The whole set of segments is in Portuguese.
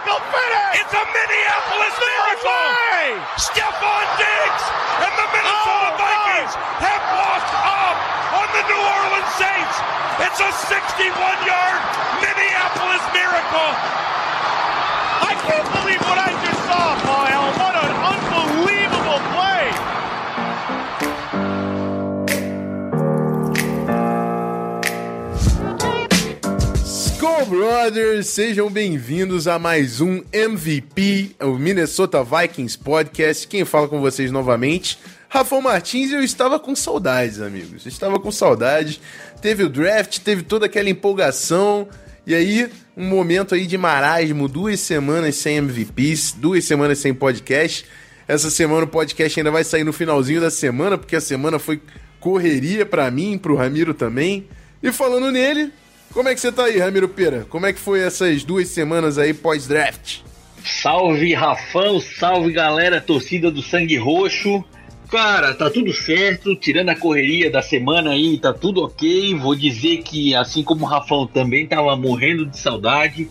Miracle finish. It's a Minneapolis no miracle. Way. Stephon Diggs and the Minnesota oh, Vikings no. have walked up on the New Orleans Saints. It's a 61-yard Minneapolis miracle. I can't believe what I just saw, Brothers, sejam bem-vindos a mais um MVP, o Minnesota Vikings Podcast. Quem fala com vocês novamente, Rafael Martins, eu estava com saudades, amigos. Estava com saudades. Teve o draft, teve toda aquela empolgação, e aí um momento aí de marasmo, duas semanas sem MVPs, duas semanas sem podcast. Essa semana o podcast ainda vai sair no finalzinho da semana, porque a semana foi correria para mim, pro Ramiro também. E falando nele, como é que você tá aí, Ramiro Pera? Como é que foi essas duas semanas aí pós-draft? Salve Rafão, salve galera, torcida do Sangue Roxo. Cara, tá tudo certo, tirando a correria da semana aí, tá tudo ok. Vou dizer que, assim como o Rafão também tava morrendo de saudade.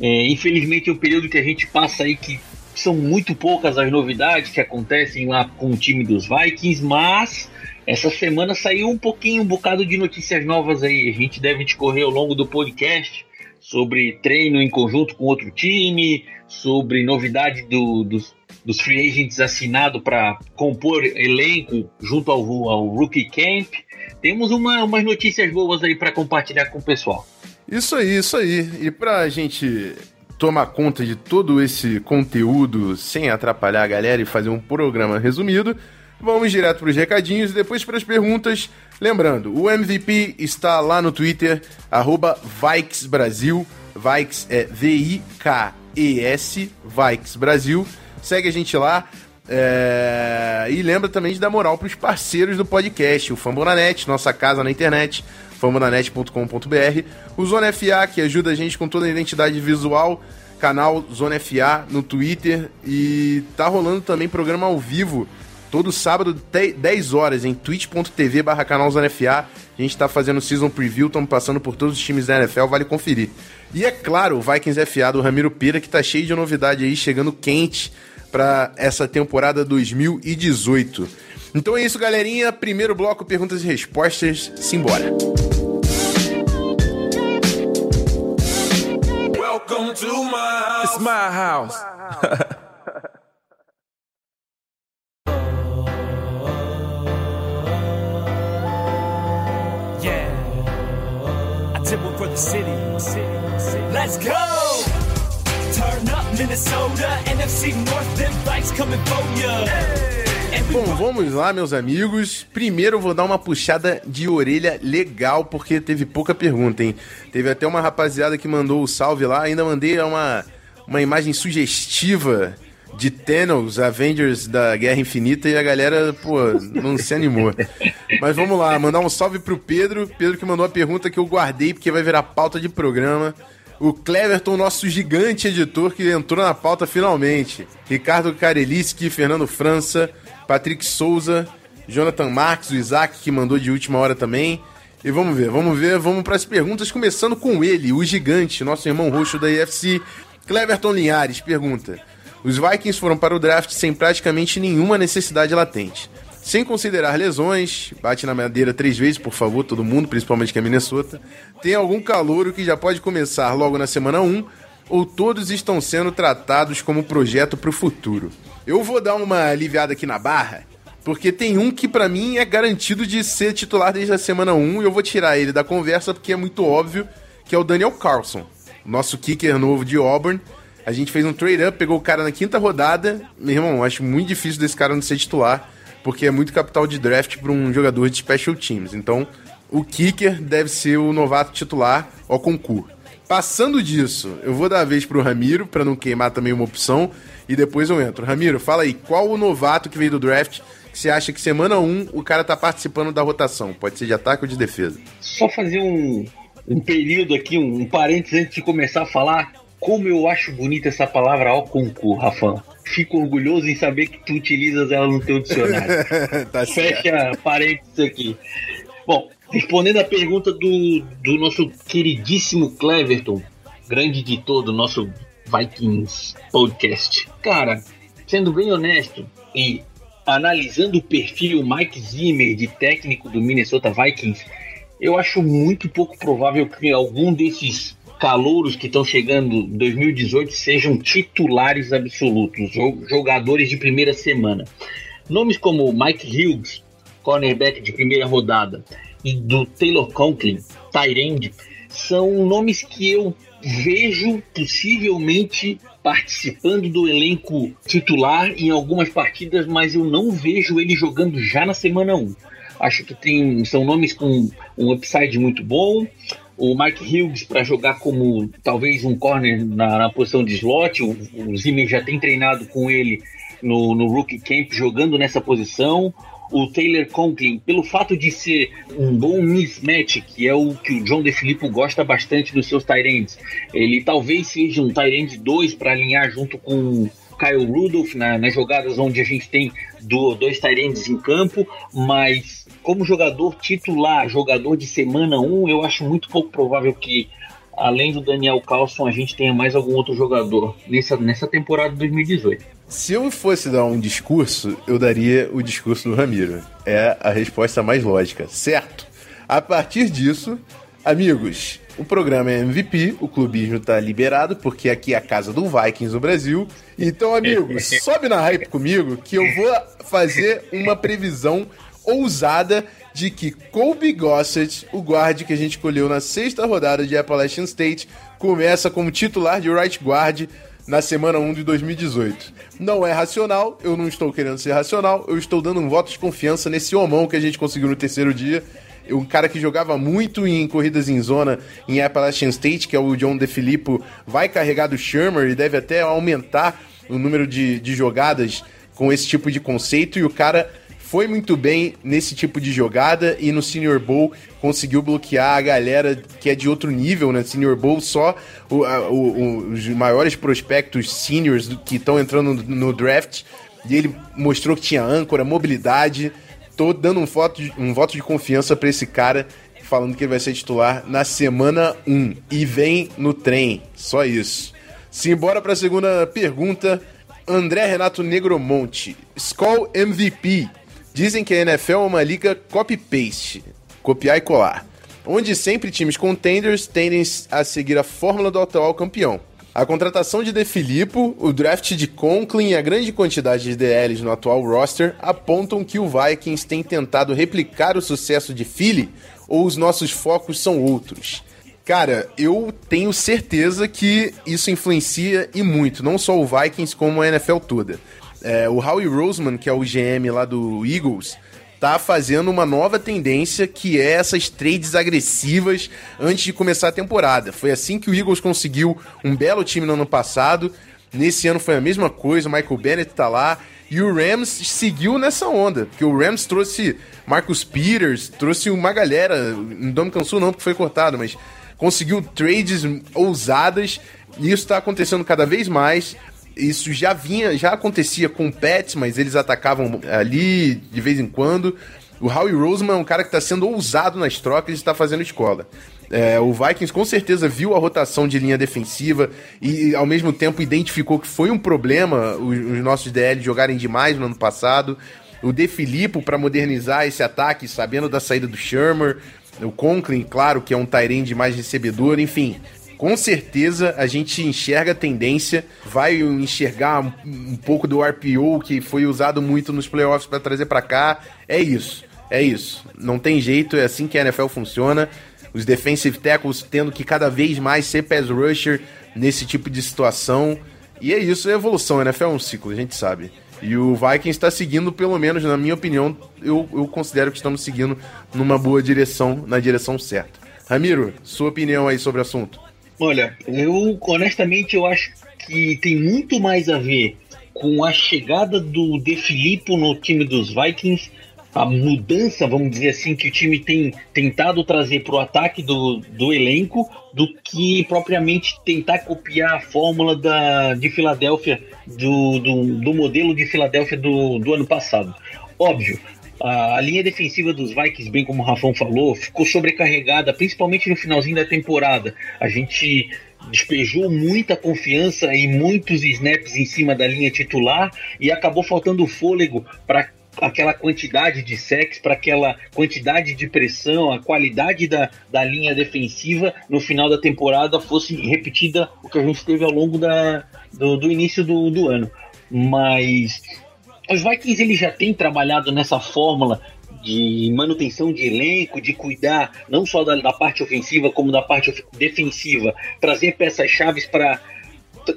É, infelizmente é um período que a gente passa aí que são muito poucas as novidades que acontecem lá com o time dos Vikings, mas essa semana saiu um pouquinho, um bocado de notícias novas aí. A gente deve discorrer ao longo do podcast sobre treino em conjunto com outro time, sobre novidade do, dos, dos free agents assinado para compor elenco junto ao, ao Rookie Camp. Temos uma, umas notícias boas aí para compartilhar com o pessoal. Isso aí, isso aí. E pra gente tomar conta de todo esse conteúdo sem atrapalhar a galera e fazer um programa resumido, vamos direto para os recadinhos e depois para as perguntas. Lembrando, o MVP está lá no Twitter, arroba Vikes Brasil. Vikes é V-I-K-E-S, Vikes Brasil. Segue a gente lá. É... E lembra também de dar moral para os parceiros do podcast, o Fambonanet, nossa casa na internet, fambonanet.com.br, o Zona FA, que ajuda a gente com toda a identidade visual, canal Zona FA no Twitter, e tá rolando também programa ao vivo todo sábado, 10 horas, em twitch.tv barra canal Zona FA. A gente tá fazendo season preview, estamos passando por todos os times da NFL, vale conferir. E é claro, o Vikings FA do Ramiro Pira, que tá cheio de novidade aí, chegando quente para essa temporada 2018. Então é isso, galerinha. Primeiro bloco, perguntas e respostas. Simbora. Welcome to my house. It's my house. yeah. I did one for the city. Let's go! Turn up Minnesota, NFC North, them bikes coming for ya. Bom, vamos lá, meus amigos. Primeiro eu vou dar uma puxada de orelha legal, porque teve pouca pergunta, hein? Teve até uma rapaziada que mandou o salve lá, ainda mandei uma, uma imagem sugestiva de Thanos, Avengers da Guerra Infinita, e a galera, pô, não se animou. Mas vamos lá, mandar um salve pro Pedro. Pedro que mandou a pergunta que eu guardei, porque vai virar pauta de programa. O Cleverton, nosso gigante editor, que entrou na pauta finalmente. Ricardo Kareliski, Fernando França, Patrick Souza, Jonathan Marques, o Isaac, que mandou de última hora também. E vamos ver, vamos ver, vamos para as perguntas, começando com ele, o gigante, nosso irmão roxo da IFC. Cleverton Linhares pergunta: Os Vikings foram para o draft sem praticamente nenhuma necessidade latente. Sem considerar lesões, bate na madeira três vezes, por favor, todo mundo, principalmente que é Minnesota. Tem algum calouro que já pode começar logo na semana 1, ou todos estão sendo tratados como projeto para o futuro? Eu vou dar uma aliviada aqui na barra, porque tem um que para mim é garantido de ser titular desde a semana 1 e eu vou tirar ele da conversa porque é muito óbvio, que é o Daniel Carlson, nosso kicker novo de Auburn. A gente fez um trade-up, pegou o cara na quinta rodada. Meu irmão, acho muito difícil desse cara não ser titular, porque é muito capital de draft para um jogador de special teams. Então, o kicker deve ser o novato titular, o concurso. Passando disso, eu vou dar a vez pro Ramiro, pra não queimar também uma opção, e depois eu entro. Ramiro, fala aí, qual o novato que veio do draft que você acha que semana 1 o cara tá participando da rotação? Pode ser de ataque ou de defesa. Só fazer um, um período aqui, um, um parênteses antes de começar a falar. Como eu acho bonita essa palavra ao concurso, Rafa. Fico orgulhoso em saber que tu utilizas ela no teu dicionário. tá certo. Fecha parênteses aqui. Bom, respondendo a pergunta do, do nosso queridíssimo Cleverton, grande editor do nosso Vikings podcast. Cara, sendo bem honesto e analisando o perfil Mike Zimmer de técnico do Minnesota Vikings, eu acho muito pouco provável que algum desses calouros que estão chegando em 2018 sejam titulares absolutos, jogadores de primeira semana. Nomes como Mike Hughes, cornerback de primeira rodada, e do Taylor Conklin, Tyrande, são nomes que eu vejo possivelmente participando do elenco titular em algumas partidas, mas eu não vejo ele jogando já na semana 1. Acho que tem, são nomes com um upside muito bom. O Mike Hughes para jogar como talvez um corner na, na posição de slot. O, o Zimmer já tem treinado com ele no, no Rookie Camp jogando nessa posição o Taylor Conklin, pelo fato de ser um bom mismatch, que é o que o John DeFilippo gosta bastante dos seus Tyrants. Ele talvez seja um Tyrant 2 para alinhar junto com Kyle Rudolph na, nas jogadas onde a gente tem do, dois Tyrants em campo, mas como jogador titular, jogador de semana 1, eu acho muito pouco provável que além do Daniel Carlson, a gente tenha mais algum outro jogador nessa, nessa temporada de 2018. Se eu fosse dar um discurso, eu daria o discurso do Ramiro. É a resposta mais lógica, certo? A partir disso, amigos, o programa é MVP, o clubismo tá liberado, porque aqui é a casa do Vikings do Brasil. Então, amigos, sobe na hype comigo que eu vou fazer uma previsão ousada de que Colby Gossett, o guarde que a gente escolheu na sexta rodada de Appalachian State, começa como titular de right guard na semana 1 de 2018. Não é racional, eu não estou querendo ser racional, eu estou dando um voto de confiança nesse homão que a gente conseguiu no terceiro dia. Um cara que jogava muito em corridas em zona em Appalachian State, que é o John DeFilippo, vai carregar do Shermer e deve até aumentar o número de, de jogadas com esse tipo de conceito. E o cara foi muito bem nesse tipo de jogada e no Senior Bowl conseguiu bloquear a galera que é de outro nível, né? Senior Bowl só o, o, os maiores prospectos seniors que estão entrando no, no draft e ele mostrou que tinha âncora, mobilidade. Tô dando um voto um voto de confiança para esse cara, falando que ele vai ser titular na semana 1. E vem no trem, só isso. Simbora para a segunda pergunta. André Renato Negromonte, Skull MVP. Dizem que a NFL é uma liga copy-paste, copiar e colar, onde sempre times contenders tendem a seguir a fórmula do atual campeão. A contratação de De Filippo, o draft de Conklin e a grande quantidade de DLs no atual roster apontam que o Vikings tem tentado replicar o sucesso de Philly ou os nossos focos são outros. Cara, eu tenho certeza que isso influencia e muito, não só o Vikings, como a NFL toda. É, o Howie Roseman, que é o GM lá do Eagles, tá fazendo uma nova tendência que é essas trades agressivas antes de começar a temporada. Foi assim que o Eagles conseguiu um belo time no ano passado. Nesse ano foi a mesma coisa, o Michael Bennett tá lá. E o Rams seguiu nessa onda, porque o Rams trouxe Marcus Peters, trouxe uma galera, não me cansou não porque foi cortado, mas conseguiu trades ousadas e isso está acontecendo cada vez mais isso já vinha, já acontecia com Pets, mas eles atacavam ali de vez em quando. O Howie Roseman é um cara que está sendo ousado nas trocas e está fazendo escola. É, o Vikings com certeza viu a rotação de linha defensiva e, ao mesmo tempo, identificou que foi um problema os, os nossos DL jogarem demais no ano passado. O De Filippo para modernizar esse ataque, sabendo da saída do Shermer. O Conklin, claro, que é um Tyrande mais recebedor, enfim com certeza a gente enxerga a tendência, vai enxergar um, pouco do RPO que foi usado muito nos playoffs para trazer para cá. É isso, é isso. Não tem jeito, é assim que a NFL funciona. Os defensive tackles tendo que cada vez mais ser pass rusher nesse tipo de situação. E é isso, é evolução. A NFL é um ciclo, a gente sabe. E o Vikings está seguindo, pelo menos na minha opinião, eu, eu considero que estamos seguindo numa boa direção, na direção certa. Ramiro, sua opinião aí sobre o assunto? Olha, eu honestamente eu acho que tem muito mais a ver com a chegada do De Filippo no time dos Vikings, a mudança, vamos dizer assim, que o time tem tentado trazer para o ataque do, do elenco, do que propriamente tentar copiar a fórmula da, de Filadélfia, do, do, do modelo de Filadélfia do, do ano passado. Óbvio, a linha defensiva dos Vikings, bem como o Rafão falou, ficou sobrecarregada, principalmente no finalzinho da temporada. A gente despejou muita confiança e muitos snaps em cima da linha titular e acabou faltando fôlego para aquela quantidade de sex, para aquela quantidade de pressão, a qualidade da, da linha defensiva no final da temporada fosse repetida o que a gente teve ao longo da, do, do início do, do ano. Mas os Vikings eles já têm trabalhado nessa fórmula de manutenção de elenco, de cuidar não só da, da parte ofensiva como da parte defensiva, trazer peças chaves para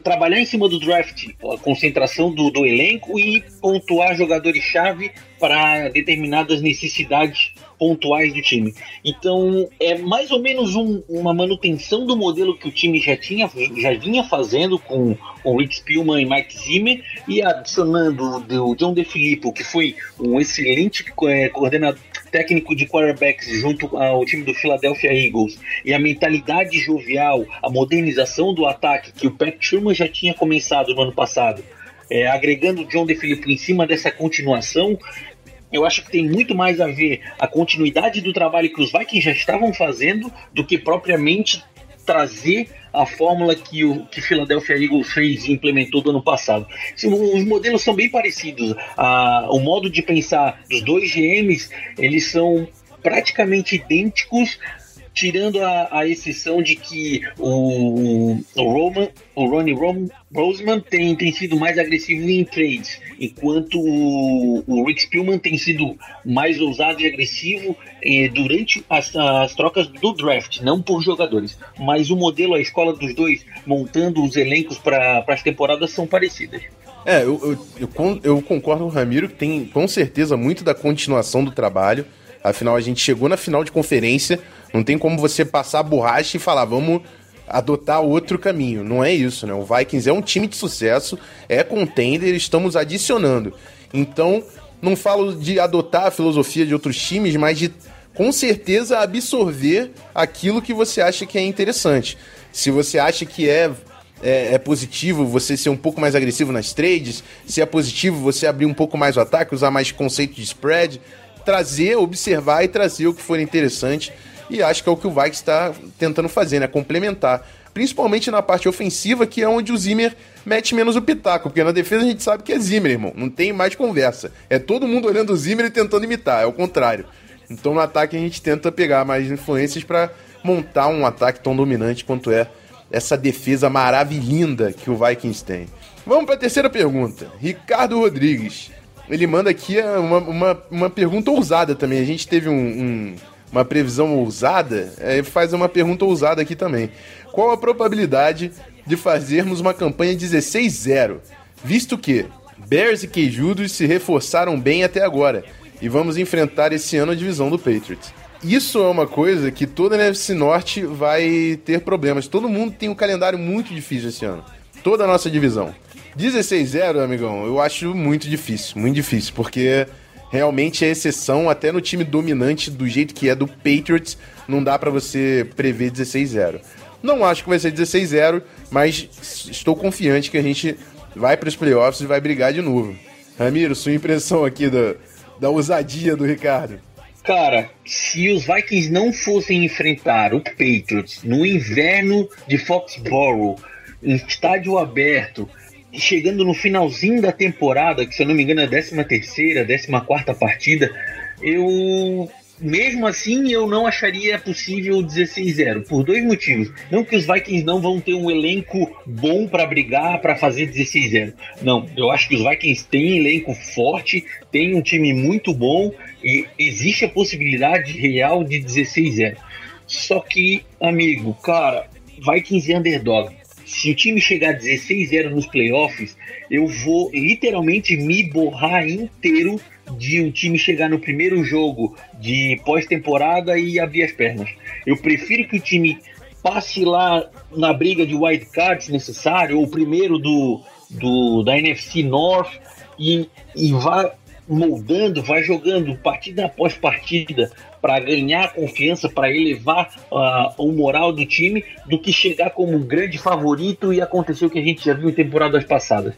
trabalhar em cima do draft, a concentração do, do elenco e pontuar jogadores-chave para determinadas necessidades pontuais do time. Então é mais ou menos um, uma manutenção do modelo que o time já tinha já vinha fazendo com, com Rick Spielman e Mike Zimmer e adicionando o John DeFilippo, que foi um excelente é, coordenador técnico de quarterbacks junto ao time do Philadelphia Eagles e a mentalidade jovial, a modernização do ataque que o Pat Sherman já tinha começado no ano passado, é, agregando o John DeFilippo em cima dessa continuação, eu acho que tem muito mais a ver a continuidade do trabalho que os Vikings já estavam fazendo do que propriamente trazer a fórmula que o que Philadelphia Eagles fez e implementou do ano passado. Os modelos são bem parecidos. A, o modo de pensar dos dois GMs, eles são praticamente idênticos, tirando a, a exceção de que o, o Roman, o Ronnie Roman, Roseman tem, tem sido mais agressivo em trades, enquanto o, o Rick Spielman tem sido mais ousado e agressivo eh, durante as, as trocas do draft, não por jogadores. Mas o modelo, a escola dos dois, montando os elencos para as temporadas são parecidas. É, eu, eu, eu, eu concordo com o Ramiro que tem com certeza muito da continuação do trabalho. Afinal, a gente chegou na final de conferência, não tem como você passar a borracha e falar, vamos adotar outro caminho. Não é isso, né? O Vikings é um time de sucesso, é contender, estamos adicionando. Então, não falo de adotar a filosofia de outros times, mas de com certeza absorver aquilo que você acha que é interessante. Se você acha que é, é, é, positivo você ser um pouco mais agressivo nas trades, se é positivo você abrir um pouco mais o ataque, usar mais conceito de spread, trazer, observar e trazer o que for interessante e acho que é o que o Vikings está tentando fazer, né? Complementar. Principalmente na parte ofensiva, que é onde o Zimmer mete menos o pitaco, porque na defesa a gente sabe que é Zimmer, irmão. Não tem mais conversa. É todo mundo olhando o Zimmer e tentando imitar, é o contrário. Então no ataque a gente tenta pegar mais influências para montar um ataque tão dominante quanto é essa defesa maravilhinda que o Vikings tem. Vamos para a terceira pergunta. Ricardo Rodrigues. Ele manda aqui uma, uma, uma pergunta ousada também. A gente teve um, um uma previsão ousada, é, faz uma pergunta ousada aqui também. Qual a probabilidade de fazermos uma campanha 16-0, visto que Bears e Queijudos se reforçaram bem até agora e vamos enfrentar esse ano a divisão do Patriots? Isso é uma coisa que toda a NFC Norte vai ter problemas. Todo mundo tem um calendário muito difícil esse ano. Toda a nossa divisão. 16-0, amigão, eu acho muito difícil, muito difícil, porque realmente é exceção, até no time dominante do jeito que é do Patriots, não dá para você prever 16-0. Não acho que vai ser 16-0, mas estou confiante que a gente vai para os playoffs e vai brigar de novo. Ramiro, sua impressão aqui da, da ousadia do Ricardo. Cara, se os Vikings não fossem enfrentar o Patriots no inverno de Foxborough, em estádio aberto, chegando no finalzinho da temporada, que se eu não me engano é a 13 terceira, 14 quarta partida, eu mesmo assim eu não acharia possível 16-0 por dois motivos. Não que os Vikings não vão ter um elenco bom para brigar para fazer 16-0. Não, eu acho que os Vikings têm elenco forte, têm um time muito bom e existe a possibilidade real de 16-0. Só que, amigo, cara, Vikings é underdog se o time chegar a 16-0 nos playoffs, eu vou literalmente me borrar inteiro de um time chegar no primeiro jogo de pós-temporada e abrir as pernas. Eu prefiro que o time passe lá na briga de wild card se necessário, ou primeiro do, do da NFC North e, e vá moldando, vai jogando partida após partida para ganhar confiança, para elevar uh, o moral do time, do que chegar como um grande favorito e acontecer o que a gente já viu em temporadas passadas.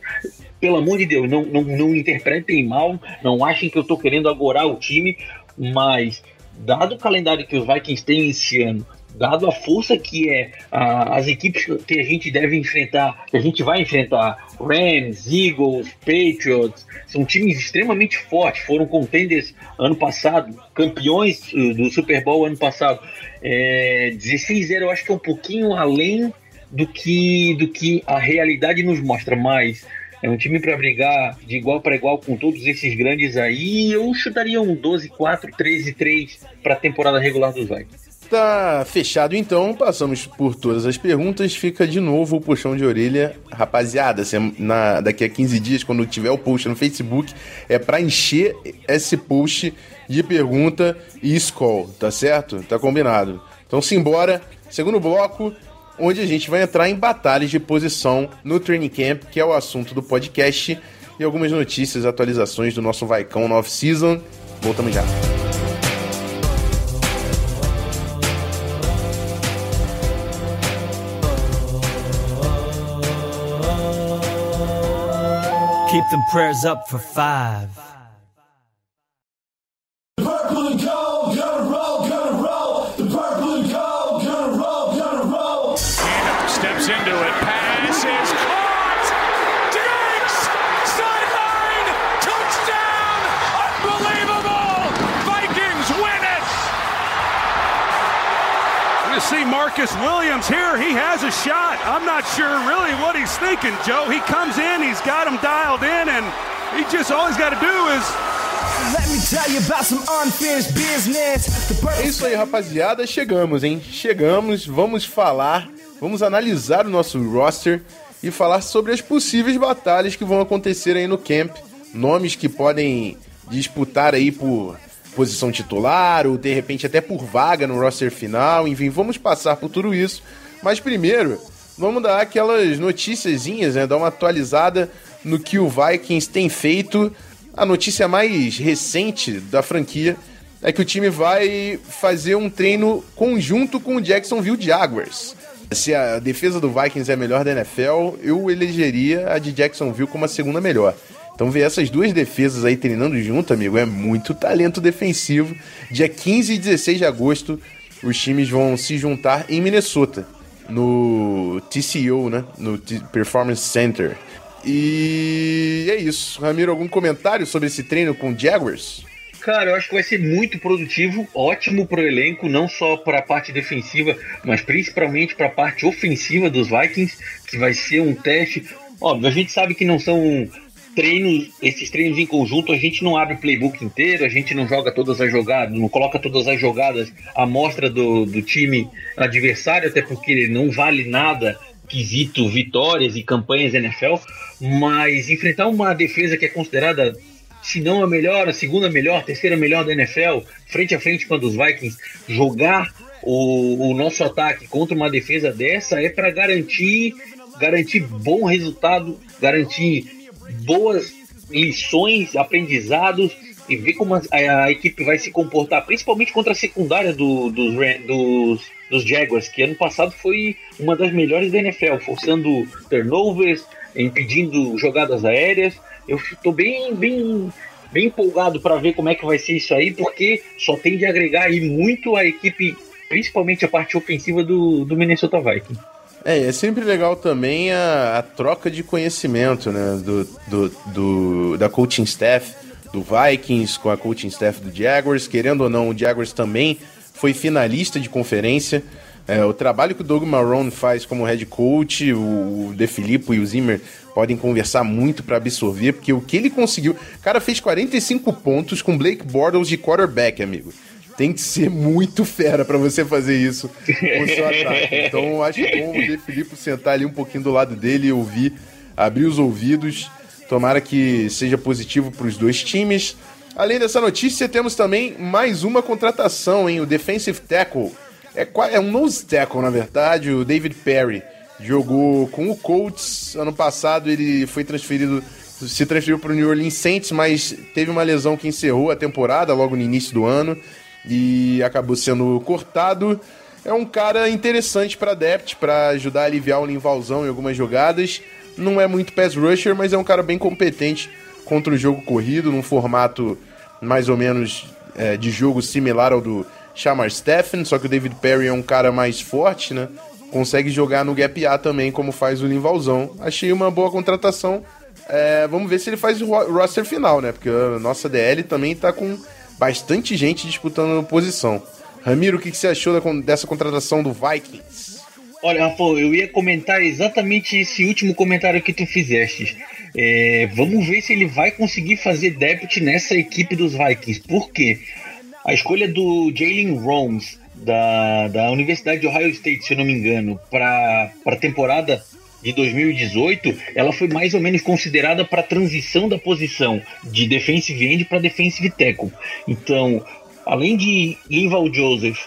Pelo amor de Deus, não, não, não interpretem mal, não achem que eu estou querendo agorar o time, mas dado o calendário que os Vikings têm esse ano, dado a força que é a, as equipes que a gente deve enfrentar, que a gente vai enfrentar, Rams, Eagles, Patriots, são times extremamente fortes, foram contenders ano passado, campeões do Super Bowl ano passado. É, 16-0 eu acho que é um pouquinho além do que, do que a realidade nos mostra, mas é um time para brigar de igual para igual com todos esses grandes aí. Eu chutaria um 12-4, 13-3 para a temporada regular dos Vikings. Tá fechado então, passamos por todas as perguntas, fica de novo o puxão de orelha. Rapaziada, na, daqui a 15 dias, quando tiver o post no Facebook, é para encher esse post de pergunta e scroll, tá certo? Tá combinado. Então simbora, segundo bloco, onde a gente vai entrar em batalhas de posição no training camp, que é o assunto do podcast, e algumas notícias, atualizações do nosso Vaicão no off-season. Voltamos já. Keep them prayers up for five. Purple and gold, gonna roll, gonna roll. The purple and gold, gonna roll, gonna roll. Steps into it. Pass Marcus Williams here. He has a shot. I'm not sure really what he's thinking, Joe. He comes in, he's got him dialed in, and he just all he's got to do is Let me tell you about some unfinished business. The É isso aí, rapaziada. Chegamos, hein? Chegamos. Vamos falar, vamos analisar o nosso roster e falar sobre as possíveis batalhas que vão acontecer aí no camp. Nomes que podem disputar aí por posição titular ou de repente até por vaga no roster final. Enfim, vamos passar por tudo isso. Mas primeiro, vamos dar aquelas noticiazinhas, né? Dar uma atualizada no que o Vikings tem feito. A notícia mais recente da franquia é que o time vai fazer um treino conjunto com o Jacksonville Jaguars. Se a defesa do Vikings é a melhor da NFL, eu elegeria a de Jacksonville como a segunda melhor. Então ver essas duas defesas aí treinando junto, amigo, é muito talento defensivo. Dia 15 e 16 de agosto, os times vão se juntar em Minnesota, no TCO, né? No T- Performance Center. E é isso. Ramiro, algum comentário sobre esse treino com o Jaguars? Cara, eu acho que vai ser muito produtivo, ótimo pro elenco, não só para a parte defensiva, mas principalmente para a parte ofensiva dos Vikings, que vai ser um teste. Óbvio, a gente sabe que não são treinos, esses treinos em conjunto, a gente não abre o playbook inteiro, a gente não joga todas as jogadas, não coloca todas as jogadas à mostra do, do time adversário, até porque não vale nada quesito vitórias e campanhas NFL, mas enfrentar uma defesa que é considerada se não a melhor, a segunda melhor, a terceira melhor da NFL, frente a frente com a dos Vikings, jogar o, o nosso ataque contra uma defesa dessa é para garantir garantir bom resultado, garantir boas lições, aprendizados e ver como a, a equipe vai se comportar, principalmente contra a secundária do- dos, dos, dos Jaguars, que ano passado foi uma das melhores da NFL, forçando turnovers, impedindo jogadas aéreas. Eu estou bem, bem, bem empolgado para ver como é que vai ser isso aí, porque só tende a agregar aí muito a equipe, principalmente a parte ofensiva do, do Minnesota Vikings. É, é sempre legal também a, a troca de conhecimento, né? Do, do, do- da coaching staff do Vikings com a coaching staff do Jaguars. Querendo ou não, o Jaguars também foi finalista de conferência. É, o trabalho que o Doug Marrone faz como head coach, o De Filippo e o Zimmer podem conversar muito para absorver, porque o que ele conseguiu. O cara fez 45 pontos com Blake Bortles de quarterback, amigo. Tem que ser muito fera para você fazer isso com o seu ataque. Então eu acho bom o De Filippo sentar ali um pouquinho do lado dele e ouvir, abrir os ouvidos. Tomara que seja positivo para os dois times. Além dessa notícia, temos também mais uma contratação, hein? O defensive tackle é, é um nose tackle, na verdade. O David Perry jogou com o Colts. Ano passado ele foi transferido, se transferiu para o New Orleans Saints, mas teve uma lesão que encerrou a temporada logo no início do ano e acabou sendo cortado. É um cara interessante para depth, para ajudar a aliviar o Linvalzão em algumas jogadas. Não é muito pass rusher, mas é um cara bem competente contra o jogo corrido, num formato mais ou menos é, de jogo similar ao do Shamar Stephen, só que o David Perry é um cara mais forte, né? Consegue jogar no gap A também, como faz o Linvalzão. Achei uma boa contratação. É, vamos ver se ele faz o ro- roster final, né? Porque a nossa DL também tá com bastante gente disputando posição. Ramiro, o que, que você achou dessa contratação do Vikings? Olha, Rafael, eu ia comentar exatamente esse último comentário que tu fizeste. É, vamos ver se ele vai conseguir fazer debut nessa equipe dos Vikings. Por quê? A escolha do Jalen Romes, da, da Universidade de Ohio State, se eu não me engano, para a temporada de 2018, ela foi mais ou menos considerada para a transição da posição de defensive end para defensive tackle. Então, além de Linval Joseph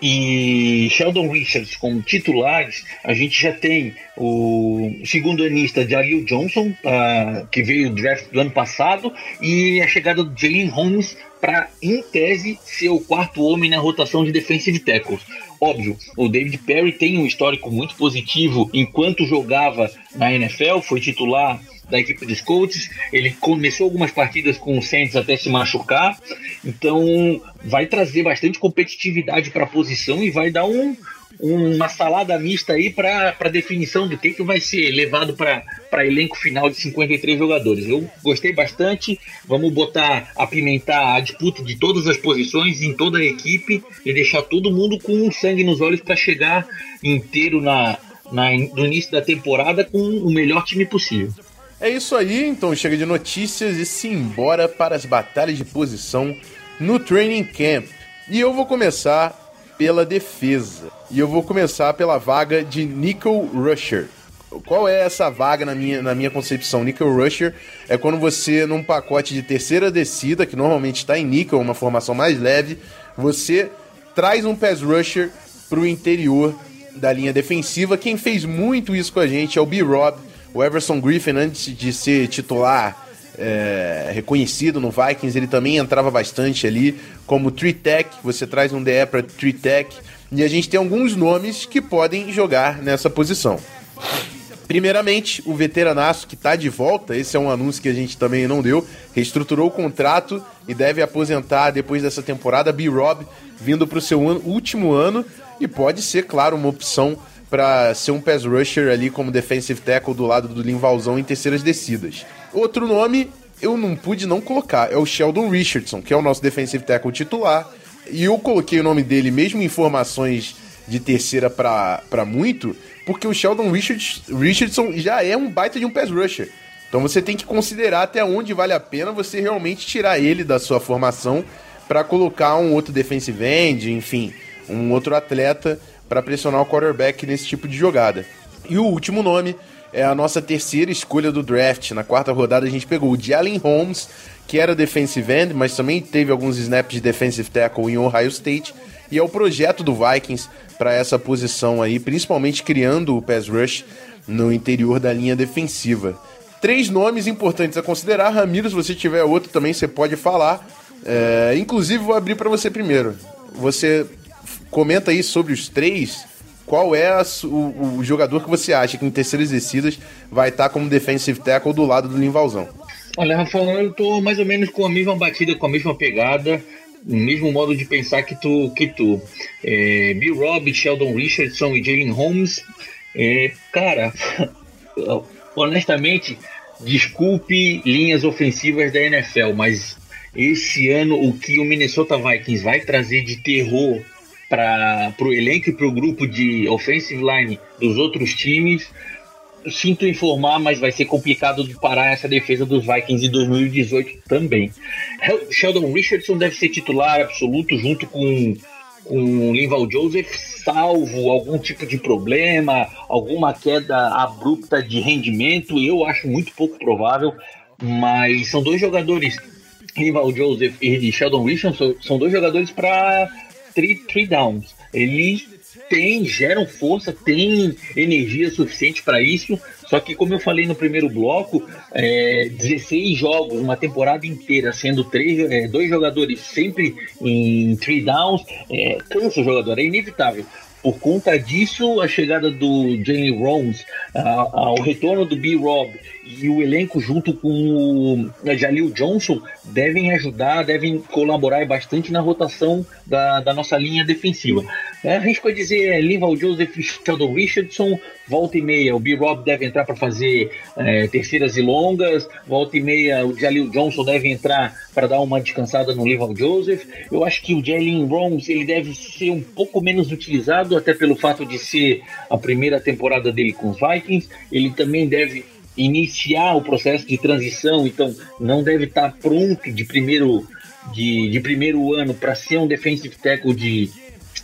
e Sheldon Richards como titulares, a gente já tem o segundo anista Jalil Johnson, ah, que veio do draft do ano passado, e a chegada do Jalen Holmes para, em tese, ser o quarto homem na rotação de defensive tackles. Óbvio, o David Perry tem um histórico muito positivo enquanto jogava na NFL, foi titular da equipe dos Colts. Ele começou algumas partidas com o Saints até se machucar, então vai trazer bastante competitividade para a posição e vai dar um, uma salada mista aí para definição do que, que vai ser levado para elenco final de 53 jogadores. Eu gostei bastante. Vamos botar, apimentar a disputa de todas as posições em toda a equipe e deixar todo mundo com sangue nos olhos para chegar inteiro na, na, no início da temporada com o melhor time possível. É isso aí, então chega de notícias e simbora para as batalhas de posição no training camp. E eu vou começar pela defesa. E eu vou começar pela vaga de Nickel Rusher. Qual é essa vaga na minha, na minha concepção? Nickel Rusher é quando você, num pacote de terceira descida, que normalmente está em nickel, uma formação mais leve, você traz um pass rusher para o interior da linha defensiva. Quem fez muito isso com a gente é o B-Rob, o Everson Griffin, antes de ser titular é, reconhecido no Vikings, ele também entrava bastante ali, como Tree Tech, você traz um DE para Tree Tech, e a gente tem alguns nomes que podem jogar nessa posição. Primeiramente, o veteranaço que está de volta, esse é um anúncio que a gente também não deu, reestruturou o contrato e deve aposentar depois dessa temporada, B-Rob, vindo para o seu último ano, e pode ser, claro, uma opção para ser um pass rusher ali como defensive tackle do lado do Linvalzão em terceiras descidas. Outro nome eu não pude não colocar, é o Sheldon Richardson, que é o nosso defensive tackle titular. E eu coloquei o nome dele mesmo em formações de terceira para muito, porque o Sheldon Richards, Richardson já é um baita de um pass rusher. Então você tem que considerar até onde vale a pena você realmente tirar ele da sua formação para colocar um outro defensive end, enfim, um outro atleta para pressionar o quarterback nesse tipo de jogada. E o último nome é a nossa terceira escolha do draft. Na quarta rodada a gente pegou o Jalen Holmes, que era defensive end, mas também teve alguns snaps de defensive tackle em Ohio State. E é o projeto do Vikings para essa posição aí, principalmente criando o pass rush no interior da linha defensiva. Três nomes importantes a considerar. Ramiro, se você tiver outro também, você pode falar. É, inclusive, vou abrir para você primeiro. Você comenta aí sobre os três. Qual é a, o, o, jogador que você acha que em terceiras descidas vai estar como defensive tackle do lado do Linvalzão? Olha, Rafael, eu tô mais ou menos com a mesma batida, com a mesma pegada, o mesmo modo de pensar que tu. Que tu. É, Bill Robb, Sheldon Richardson e Jalen Holmes. É, cara, honestamente, desculpe linhas ofensivas da NFL, mas esse ano o que o Minnesota Vikings vai trazer de terror para o elenco e para o grupo de offensive line dos outros times. Sinto informar, mas vai ser complicado de parar essa defesa dos Vikings em 2018 também. Sheldon Richardson deve ser titular absoluto junto com com Linval Joseph, salvo algum tipo de problema, alguma queda abrupta de rendimento, eu acho muito pouco provável, mas são dois jogadores, Linval Joseph e Sheldon Richardson, são dois jogadores para three, three downs. Eles têm, geram força, têm energia suficiente para isso. Só que, como eu falei no primeiro bloco, é, 16 jogos, uma temporada inteira, sendo três, é, dois jogadores sempre em three downs, é, cansa o jogador, é inevitável. Por conta disso, a chegada do Jalen Rose, o retorno do B-Rob e o elenco junto com o Jalil Johnson devem ajudar, devem colaborar bastante na rotação da, da nossa linha defensiva. É, arrisco a dizer é, Linval Joseph e Sheldon Richardson, volta e meia, o B-Rob deve entrar para fazer é, terceiras e longas, volta e meia, o Jalil Johnson deve entrar para dar uma descansada no Linval Joseph. Eu acho que o Jalen Rose ele deve ser um pouco menos utilizado, até pelo fato de ser a primeira temporada dele com os Vikings. Ele também deve iniciar o processo de transição, então não deve estar pronto de primeiro, de, de primeiro ano para ser um defensive tackle de,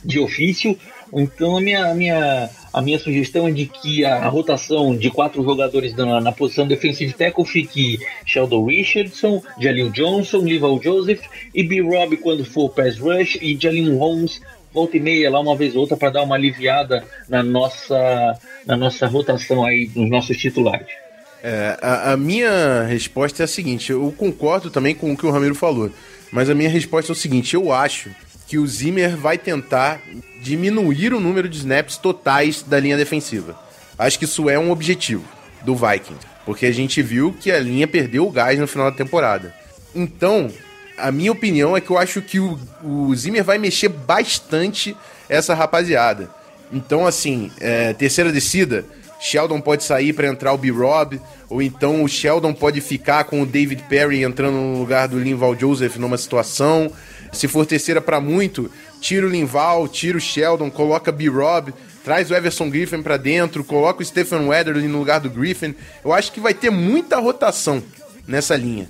de ofício. Então a minha, a, minha, a minha sugestão é de que a, a rotação de quatro jogadores na, na posição defensive tackle fique Sheldon Richardson, Jaleel Johnson, Lival Joseph e B. Rob quando for pass rush e Jalen Holmes volta e meia lá uma vez ou outra para dar uma aliviada na nossa, na nossa rotação aí nos nossos titulares. É, a, a, minha resposta é a seguinte: eu concordo também com o que o Ramiro falou, mas a minha resposta é o seguinte: eu acho que o Zimmer vai tentar diminuir o número de snaps totais da linha defensiva. Acho que isso é um objetivo do Viking, porque a gente viu que a linha perdeu o gás no final da temporada. Então, a minha opinião é que eu acho que o, o Zimmer vai mexer bastante essa rapaziada. Então, assim, é, terceira descida, Sheldon pode sair para entrar o B-Rob, ou então o Sheldon pode ficar com o David Perry entrando no lugar do Linval Joseph numa situação. Se for terceira para muito, tira o Linval, tira o Sheldon, coloca B-Rob, traz o Everson Griffin para dentro, coloca o Stephen Weatherly no lugar do Griffin. Eu acho que vai ter muita rotação nessa linha.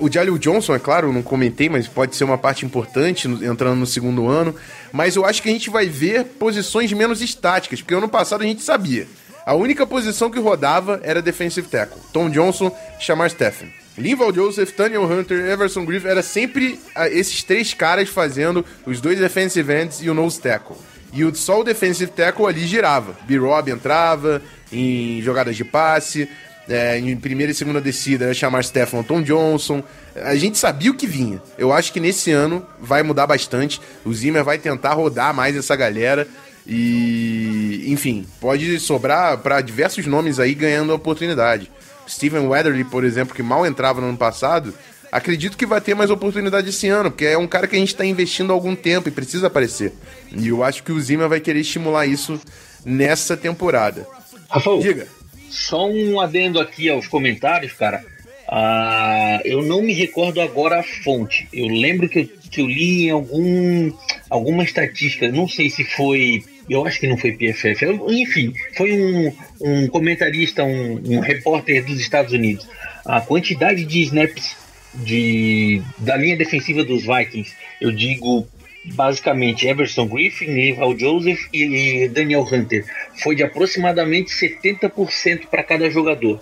O, Jalil Johnson, é claro, não comentei, mas pode ser uma parte importante entrando no segundo ano. Mas eu acho que a gente vai ver posições menos estáticas, porque ano passado a gente sabia. A única posição que rodava era defensive tackle. Tom Johnson, Shamar Stephen. Linval Joseph, Daniel Hunter, Everson Griffin, era sempre ah, esses três caras fazendo os dois defensive ends e o nose tackle. E só o defensive tackle ali girava. B-Rob entrava em jogadas de passe, é, em primeira e segunda descida chamar Stefan Tom Johnson. A gente sabia o que vinha. Eu acho que nesse ano vai mudar bastante. O Zimmer vai tentar rodar mais essa galera. E, enfim, pode sobrar para diversos nomes aí ganhando a oportunidade. Steven Weatherly, por exemplo, que mal entrava no ano passado, acredito que vai ter mais oportunidade esse ano, porque é um cara que a gente está investindo há algum tempo e precisa aparecer. E eu acho que o Zimmer vai querer estimular isso nessa temporada. Rafael, Diga. Só um adendo aqui aos comentários, cara. Ah, eu não me recordo agora a fonte. Eu lembro que eu, que eu li em algum, alguma estatística, não sei se foi. Eu acho que não foi PFF. Enfim, foi um, um comentarista, um, um repórter dos Estados Unidos. A quantidade de snaps de, da linha defensiva dos Vikings, eu digo basicamente Everson Griffin, Eval Joseph e Daniel Hunter. Foi de aproximadamente 70% para cada jogador.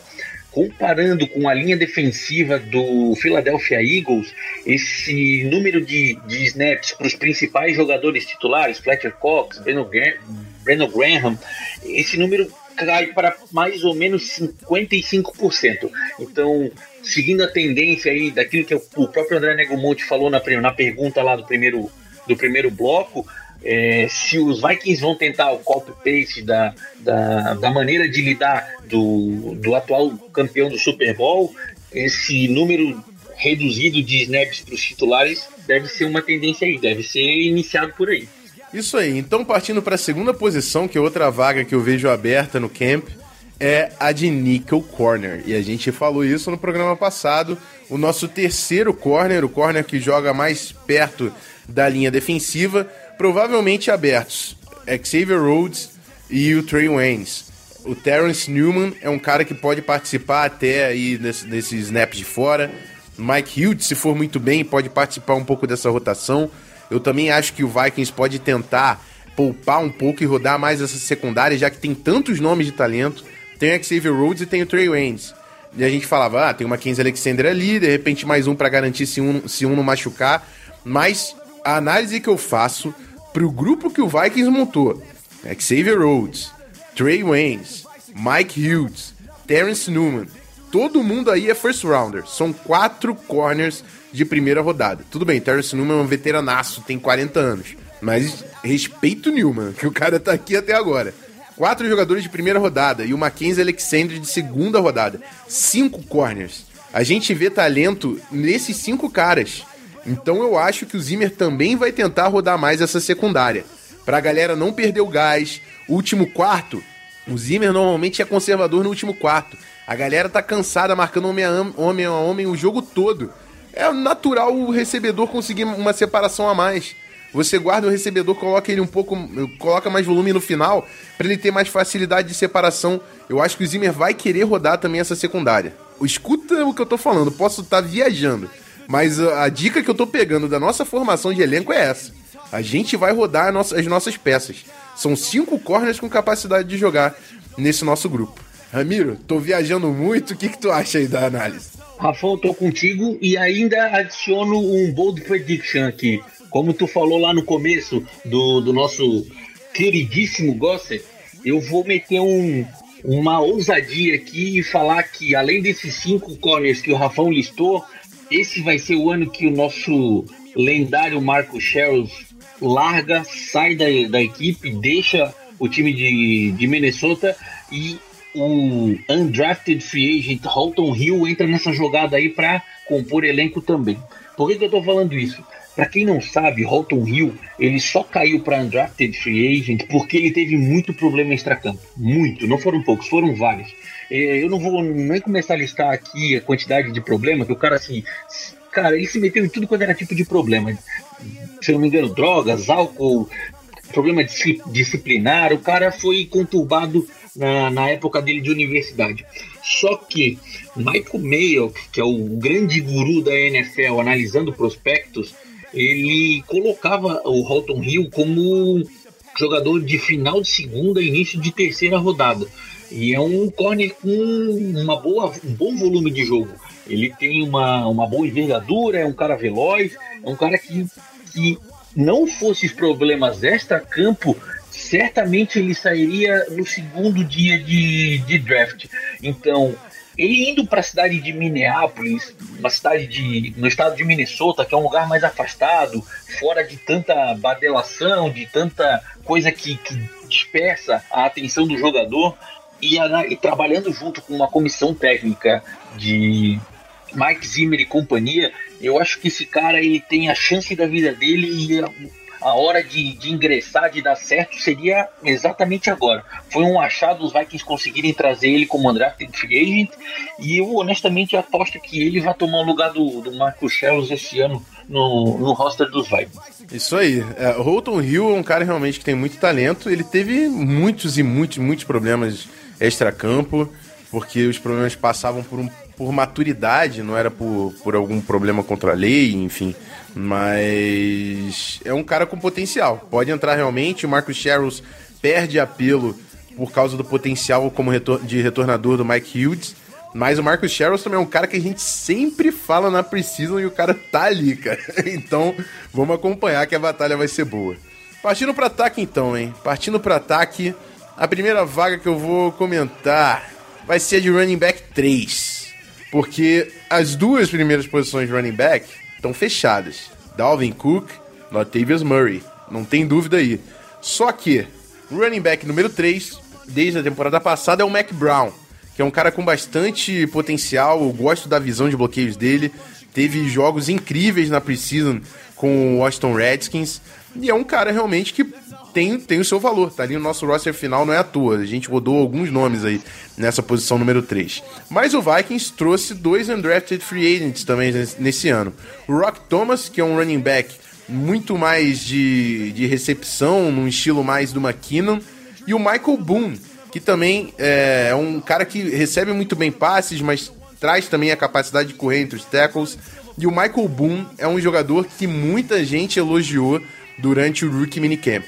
Comparando com a linha defensiva do Philadelphia Eagles, esse número de, de snaps para os principais jogadores titulares, Fletcher Cox, Breno, Breno Graham, esse número cai para mais ou menos 55%. Então, seguindo a tendência aí daquilo que o próprio André Negromonte falou na, na pergunta lá do primeiro do primeiro bloco, é, se os Vikings vão tentar o copy-paste da, da, da, maneira de lidar do, do atual campeão do Super Bowl, esse número reduzido de snaps para os titulares deve ser uma tendência aí, deve ser iniciado por aí. Isso aí, então partindo para a segunda posição, que é outra vaga que eu vejo aberta no camp, é a de Nickel Corner. E a gente falou isso no programa passado. O nosso terceiro corner, o corner que joga mais perto da linha defensiva, provavelmente abertos. Xavier Rhodes e o Trey Waynes. O Terrence Newman é um cara que pode participar até aí desse, desse snap de fora. Mike Hughes, se for muito bem, pode participar um pouco dessa rotação. Eu também acho que o Vikings pode tentar poupar um pouco e rodar mais essa secundária, já que tem tantos nomes de talento. Tem o Xavier Rhodes e tem o Trey Waynes. E a gente falava, ah, tem uma Kenzie Alexander ali, de repente mais um para garantir se um, se um não machucar. Mas a análise que eu faço pro grupo que o Vikings montou, Xavier Rhodes, Trey Waynes, Mike Hughes, Terrence Newman, todo mundo aí é first rounder. São quatro corners de primeira rodada. Tudo bem, Terrence Newman é um veteranaço, tem 40 anos. Mas respeito Newman, que o cara tá aqui até agora. Quatro jogadores de primeira rodada e o Mackenzie Alexander de segunda rodada. Cinco corners. A gente vê talento nesses cinco caras. Então eu acho que o Zimmer também vai tentar rodar mais essa secundária. Pra galera não perder o gás. Último quarto, o Zimmer normalmente é conservador no último quarto. A galera tá cansada marcando homem a homem, a homem o jogo todo. É natural o recebedor conseguir uma separação a mais. Você guarda o recebedor, coloca ele um pouco, coloca mais volume no final para ele ter mais facilidade de separação. Eu acho que o Zimmer vai querer rodar também essa secundária. Escuta o que eu tô falando, posso estar tá viajando, mas a, dica que eu tô pegando da nossa formação de elenco é essa. A gente vai rodar as nossas peças. São cinco corners com capacidade de jogar nesse nosso grupo. Ramiro, tô viajando muito, o que, que tu acha aí da análise? Rafão, tô contigo e ainda adiciono um bold prediction aqui. Como tu falou lá no começo do, do nosso queridíssimo Gosser, eu vou meter um, uma ousadia aqui e falar que além desses cinco corners que o Rafão listou, esse vai ser o ano que o nosso lendário Marco Sherrills larga, sai da, da equipe, deixa o time de, de Minnesota e o undrafted free agent Halton Hill entra nessa jogada aí para compor elenco também. Por que, que eu tô falando isso? Para quem não sabe, Holton Hill ele só caiu para undrafted free agent porque ele teve muito problema extracampo, muito. Não foram poucos, foram vários. É, eu não vou nem começar a listar aqui a quantidade de problemas que o cara assim, cara, ele se meteu em tudo quanto era tipo de problema. Se eu não me engano, drogas, álcool, problema disciplinar. O cara foi conturbado na, na época dele de universidade. Só que Michael Mayock, que é o grande guru da NFL analisando prospectos, ele colocava o Holton Hill como jogador de final de segunda e início de terceira rodada. E é um corner com uma boa, um bom volume de jogo. Ele tem uma, uma boa envergadura, é um cara veloz, é um cara que, que não fosse os problemas extra-campo, certamente ele sairia no segundo dia de, de draft. Então, ele indo para a cidade de Minneapolis, uma cidade de, no estado de Minnesota, que é um lugar mais afastado, fora de tanta badelação, de tanta coisa que, que dispersa a atenção do jogador, e, e trabalhando junto com uma comissão técnica de Mike Zimmer e companhia, eu acho que esse cara ele tem a chance da vida dele e a hora de, de, ingressar, de dar certo, seria exatamente agora. Foi um achado os Vikings conseguirem trazer ele como undrafted free agent, e eu honestamente aposto que ele vai tomar o lugar do, do Marco Shells esse ano no, no roster dos Vikings. Isso aí. É, Holton Hill é um cara realmente que tem muito talento. Ele teve muitos e muitos, muitos problemas extra-campo, porque os problemas passavam por, um, por maturidade, não era por, por algum problema contra a lei, enfim. Mas é um cara com potencial. Pode entrar realmente. O Marcus Sherrills perde apelo por causa do potencial como retor de retornador do Mike Hughes. Mas o Marcus Sherrills também é um cara que a gente sempre fala na Precision e o cara tá ali, cara. Então vamos acompanhar que a batalha vai ser boa. Partindo para ataque então, hein? Partindo para ataque, a primeira vaga que eu vou comentar vai ser de running back 3. Porque as duas primeiras posições de running back estão fechadas. Dalvin Cook, Latavius Murray. Não tem dúvida aí. Só que o running back número 3, desde a temporada passada, é o Mac Brown, que é um cara com bastante potencial. Eu gosto da visão de bloqueios dele. Teve jogos incríveis na preseason com o Washington Redskins. E é um cara realmente que tem, tem o seu valor. Tá ali no nosso roster final, não é à toa. A gente rodou alguns nomes aí nessa posição número 3. Mas o Vikings trouxe dois undrafted free agents também nesse ano. O Rock Thomas, que é um running back muito mais de, de recepção, num estilo mais do McKinnon. E o Michael Boone, que também é, é um cara que recebe muito bem passes, mas traz também a capacidade de correr entre os tackles. E o Michael Boone é um jogador que muita gente elogiou durante o Rookie Minicamp.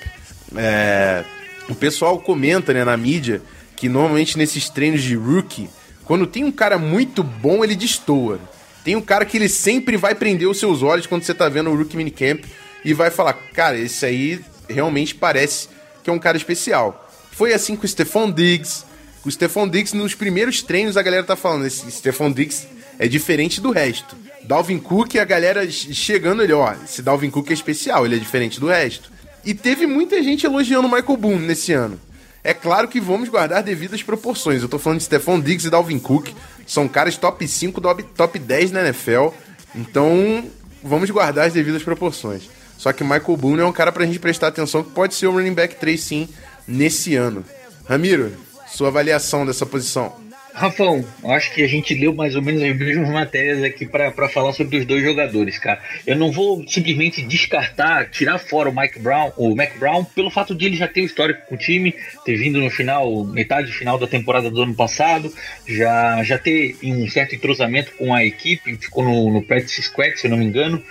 É, o pessoal comenta né, na mídia que normalmente nesses treinos de rookie, quando tem um cara muito bom, ele destoa. Tem um cara que ele sempre vai prender os seus olhos quando você tá vendo o rookie minicamp. e vai falar, cara, esse aí realmente parece que é um cara especial. Foi assim com o Stephon Diggs. O Stephon Diggs, nos primeiros treinos, a galera tá falando, esse Stephon Diggs é diferente do resto. Dalvin Cook, a galera chegando ele, ó, esse Dalvin Cook é especial, ele é diferente do resto. E teve muita gente elogiando o Michael Boone nesse ano. É claro que vamos guardar devidas proporções. Eu tô falando de Stephon Diggs e Dalvin Cook. São caras top 5, top, top 10 na NFL. Então, vamos guardar as devidas proporções. Só que Michael Boone é um cara pra gente prestar atenção que pode ser o running back 3 sim nesse ano. Ramiro, sua avaliação dessa posição. Rafão, acho que a gente leu mais ou menos as mesmas matérias aqui para falar sobre os dois jogadores, cara. Eu não vou simplesmente descartar, tirar fora o Mike Brown, o Mac Brown, pelo fato de ele já ter o histórico com o time, ter vindo no final, metade final da temporada do ano passado, já, já ter um certo entrosamento com a equipe, ficou no, no practice squad, se eu não me engano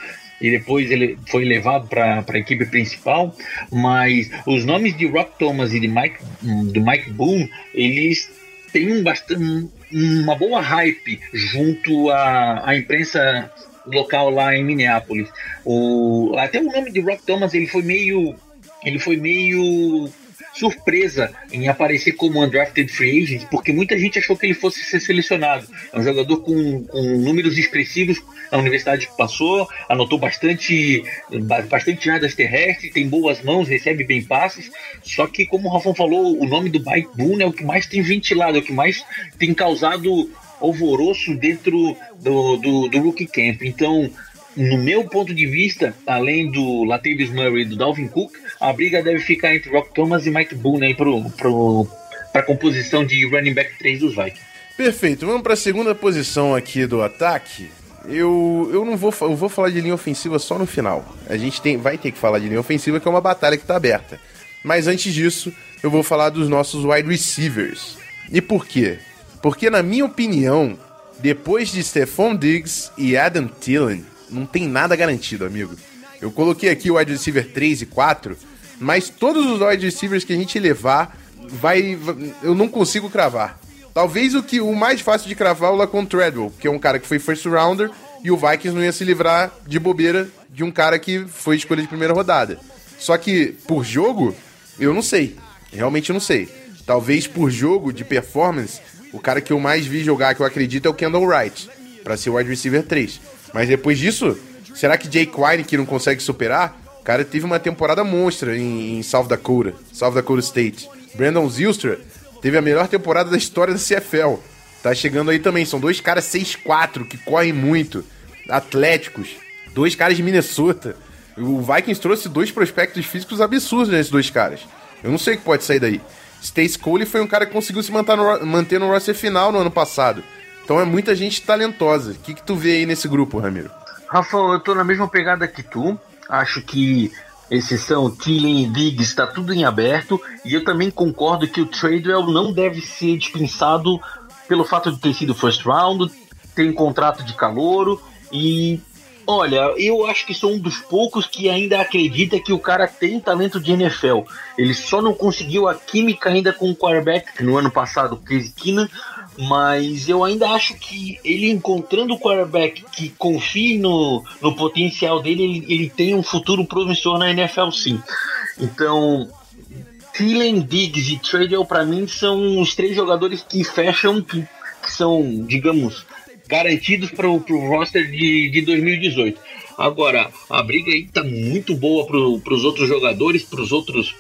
e depois ele foi levado para a equipe principal, mas os nomes de Rock Thomas e de Mike, do Mike Boone, eles têm um bastante, uma boa hype junto à, à imprensa local lá em Minneapolis. O, até o nome de Rock Thomas ele foi meio ele foi meio surpresa em aparecer como undrafted free agent, porque muita gente achou que ele fosse ser selecionado. É um jogador com, com números expressivos na universidade que passou, anotou bastante, bastante jardas terrestres, tem boas mãos, recebe bem passes. Só que, como o Rafão falou, o nome do Mike Boone é o que mais tem ventilado, é o que mais tem causado alvoroço dentro do, do, do rookie camp. Então, no meu ponto de vista, além do Latavius Murray e do Dalvin Cook, a briga deve ficar entre Rock Thomas e Mike Boone aí pro, pro, pra composição de running back 3 dos Vikings. Perfeito, vamos para a segunda posição aqui do ataque. Eu, eu não vou, eu vou falar de linha ofensiva só no final. A gente tem, vai ter que falar de linha ofensiva, que é uma batalha que está aberta. Mas antes disso, eu vou falar dos nossos wide receivers. E por quê? Porque, na minha opinião, depois de Stephon Diggs e Adam Thielen, não tem nada garantido, amigo. Eu coloquei aqui o wide receiver 3 e 4, mas todos os wide receivers que a gente levar, vai, eu não consigo cravar. Talvez o que o mais fácil de cravar é o Lacon Treadwell, que é um cara que foi first rounder e o Vikings não ia se livrar de bobeira de um cara que foi escolha de primeira rodada. Só que por jogo, eu não sei. Realmente não sei. Talvez por jogo de performance, o cara que eu mais vi jogar, que eu acredito, é o Kendall Wright, para ser o wide receiver 3. Mas depois disso, será que Jay Quine, que não consegue superar? O cara teve uma temporada monstra em, em South Dakota, South Dakota State. Brandon Zilstra teve a melhor temporada da história da CFL. Tá chegando aí também. São dois caras 6'4 que correm muito, atléticos. Dois caras de Minnesota. O Vikings trouxe dois prospectos físicos absurdos nesses dois caras. Eu não sei o que pode sair daí. Stace Cole foi um cara que conseguiu se manter no, manter no roster final no ano passado. Então é muita gente talentosa. O que, que tu vê aí nesse grupo, Ramiro? Rafael, eu tô na mesma pegada que tu. Acho que exceção Thielen e Diggs está tudo em aberto. E eu também concordo que o Tradewell não deve ser dispensado pelo fato de ter sido first round, tem contrato de calouro e Olha, eu acho que sou um dos poucos que ainda acredita que o cara tem talento de NFL. Ele só não conseguiu a química ainda com o quarterback no ano passado, Case Keenan, mas eu ainda acho que ele encontrando o quarterback que confie no, no potencial dele, ele, ele tem um futuro promissor na NFL sim. Então, Thielen, Diggs e Tradell para mim são os três jogadores que fecham, que, que são, digamos, garantidos para o roster de, de 2018. Agora, a briga aí tá muito boa para os outros jogadores, para os outros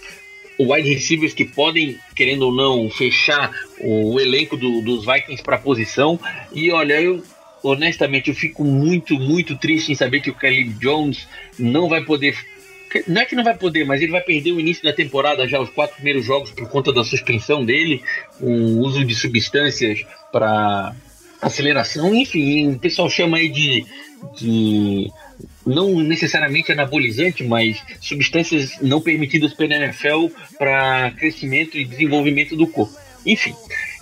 wide receivers que podem, querendo ou não, fechar o, elenco do, dos Vikings para posição. E olha, eu honestamente eu fico muito, muito triste em saber que o Kelly Jones não vai poder. Não é que não vai poder, mas ele vai perder o início da temporada já, os quatro primeiros jogos, por conta da suspensão dele, o uso de substâncias para aceleração, enfim, o pessoal chama aí de, de não necessariamente anabolizante, mas substâncias não permitidas pela NFL para crescimento e desenvolvimento do corpo. Enfim,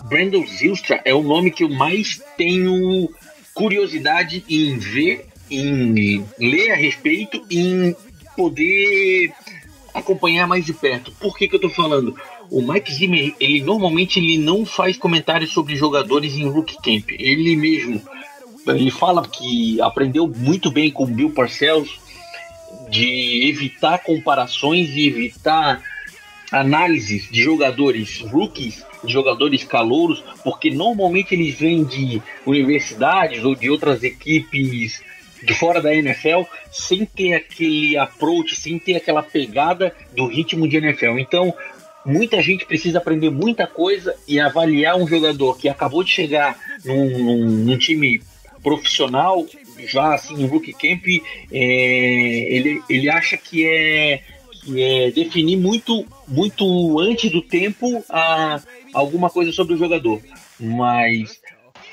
Brandon Zilstra é o nome que eu mais tenho curiosidade em ver, em ler a respeito, em poder acompanhar mais de perto. Por que, que eu estou falando? o Mike Zimmer, ele normalmente ele não faz comentários sobre jogadores em rookie camp. Ele mesmo, ele fala que aprendeu muito bem com Bill Parcells de evitar comparações e evitar análises de jogadores rookies, de jogadores calouros, porque normalmente eles vêm de universidades ou de outras equipes de fora da NFL sem ter aquele approach, sem ter aquela pegada do ritmo de NFL. Então, muita gente precisa aprender muita coisa e avaliar um jogador que acabou de chegar num, num, num time profissional, já assim, em rookie camp, é, ele, ele acha que é, que é definir muito, muito antes do tempo a, alguma coisa sobre o jogador. Mas